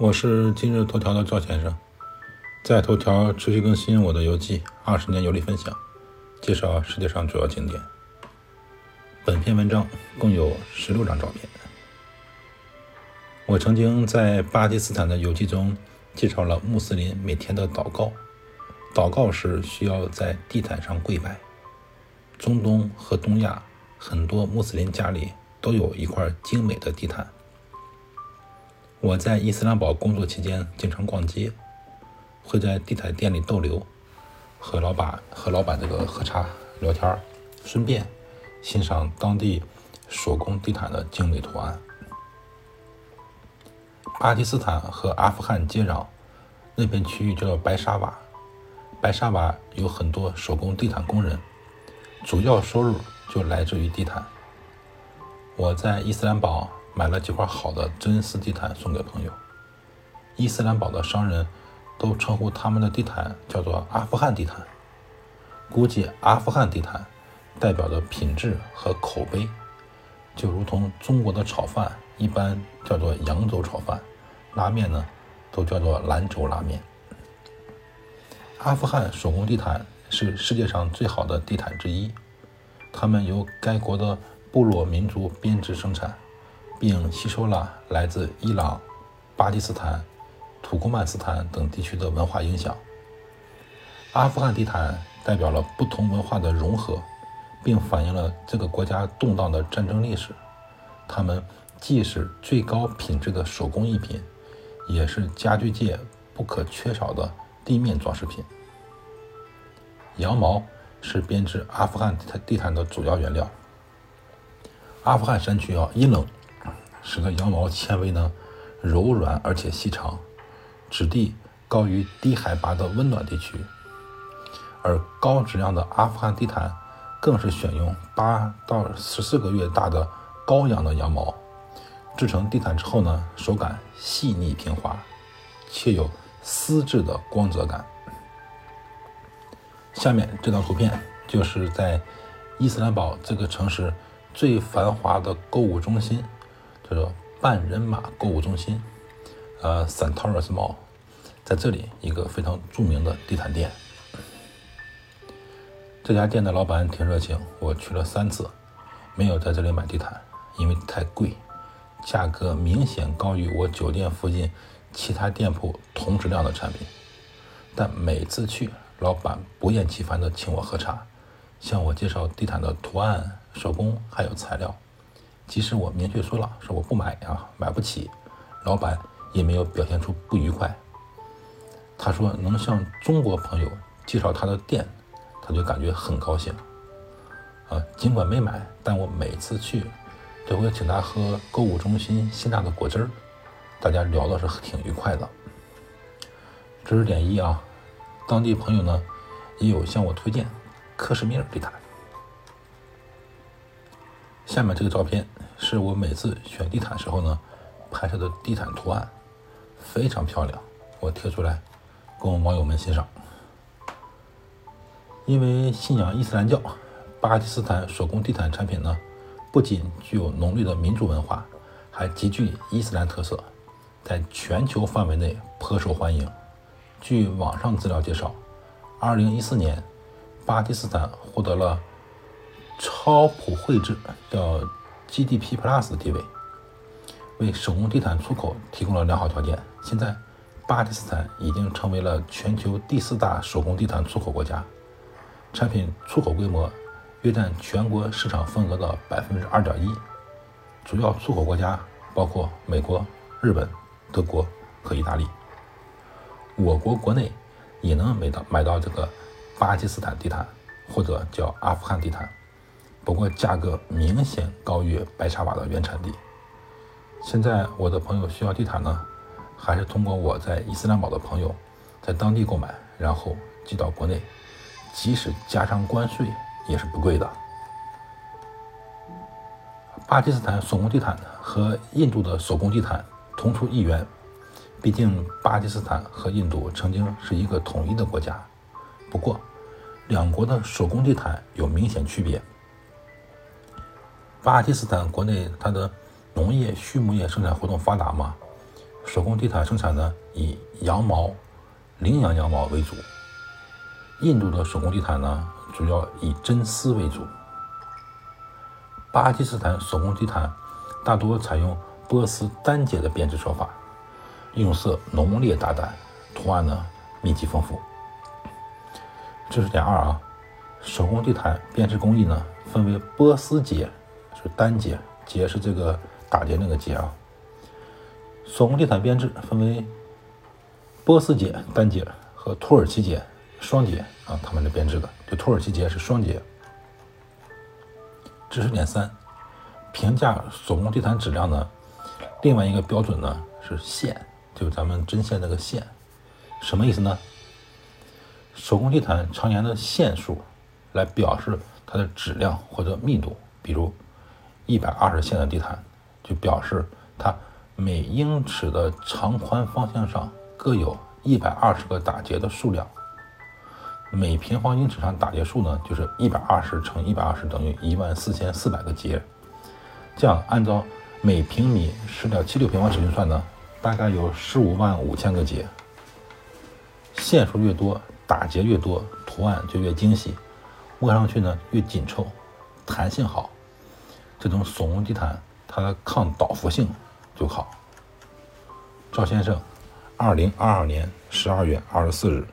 我是今日头条的赵先生，在头条持续更新我的游记，二十年游历分享，介绍世界上主要景点。本篇文章共有十六张照片。我曾经在巴基斯坦的游记中介绍了穆斯林每天的祷告，祷告时需要在地毯上跪拜。中东和东亚很多穆斯林家里都有一块精美的地毯。我在伊斯兰堡工作期间，经常逛街，会在地毯店里逗留，和老板和老板这个喝茶聊天顺便欣赏当地手工地毯的精美图案。巴基斯坦和阿富汗接壤，那片区域叫白沙瓦，白沙瓦有很多手工地毯工人，主要收入就来自于地毯。我在伊斯兰堡。买了几块好的真丝地毯送给朋友。伊斯兰堡的商人都称呼他们的地毯叫做阿富汗地毯，估计阿富汗地毯代表的品质和口碑，就如同中国的炒饭一般叫做扬州炒饭，拉面呢都叫做兰州拉面。阿富汗手工地毯是世界上最好的地毯之一，它们由该国的部落民族编织生产。并吸收了来自伊朗、巴基斯坦、土库曼斯坦等地区的文化影响。阿富汗地毯代表了不同文化的融合，并反映了这个国家动荡的战争历史。它们既是最高品质的手工艺品，也是家具界不可缺少的地面装饰品。羊毛是编织阿富汗地毯的主要原料。阿富汗山区啊，阴冷。使得羊毛纤维呢柔软而且细长，质地高于低海拔的温暖地区。而高质量的阿富汗地毯更是选用八到十四个月大的羔羊的羊毛制成地毯之后呢，手感细腻平滑，且有丝质的光泽感。下面这张图片就是在伊斯兰堡这个城市最繁华的购物中心。叫做半人马购物中心，呃 s a n t o r u s Mall，在这里一个非常著名的地毯店。这家店的老板挺热情，我去了三次，没有在这里买地毯，因为太贵，价格明显高于我酒店附近其他店铺同质量的产品。但每次去，老板不厌其烦地请我喝茶，向我介绍地毯的图案、手工还有材料。即使我明确说了，说我不买啊，买不起，老板也没有表现出不愉快。他说能向中国朋友介绍他的店，他就感觉很高兴。啊，尽管没买，但我每次去都会请他喝购物中心新榨的果汁儿，大家聊的是挺愉快的。知识点一啊，当地朋友呢也有向我推荐克什米尔地毯。下面这个照片是我每次选地毯时候呢拍摄的地毯图案，非常漂亮，我贴出来供网友们欣赏。因为信仰伊斯兰教，巴基斯坦手工地毯产品呢不仅具有浓郁的民族文化，还极具伊斯兰特色，在全球范围内颇受欢迎。据网上资料介绍，2014年巴基斯坦获得了。超普惠制叫 GDP Plus 的地位，为手工地毯出口提供了良好条件。现在，巴基斯坦已经成为了全球第四大手工地毯出口国家，产品出口规模约占全国市场份额的百分之二点一。主要出口国家包括美国、日本、德国和意大利。我国国内也能买到买到这个巴基斯坦地毯，或者叫阿富汗地毯。不过价格明显高于白沙瓦的原产地。现在我的朋友需要地毯呢，还是通过我在伊斯兰堡的朋友在当地购买，然后寄到国内，即使加上关税也是不贵的。巴基斯坦手工地毯和印度的手工地毯同出一源，毕竟巴基斯坦和印度曾经是一个统一的国家。不过，两国的手工地毯有明显区别。巴基斯坦国内它的农业、畜牧业生产活动发达嘛，手工地毯生产呢以羊毛、羚羊羊毛为主。印度的手工地毯呢主要以真丝为主。巴基斯坦手工地毯大多采用波斯单节的编织手法，用色浓烈大胆，图案呢密集丰富。知识点二啊，手工地毯编织工艺呢分为波斯结，是单节，结是这个打结那个结啊。手工地毯编织分为波斯结单节和土耳其结双节啊，他们的编织的，就土耳其结是双节。知识点三，评价手工地毯质量呢，另外一个标准呢是线，就是咱们针线那个线，什么意思呢？手工地毯常年的线数来表示它的质量或者密度，比如一百二十线的地毯，就表示它每英尺的长宽方向上各有一百二十个打结的数量。每平方英尺上打结数呢，就是一百二十乘一百二十等于一万四千四百个结。这样按照每平米十点七六平方尺寸算呢，大概有十五万五千个结。线数越多，打结越多，图案就越精细，握上去呢越紧凑，弹性好。这种手工地毯它的抗倒伏性就好。赵先生，二零二二年十二月二十四日。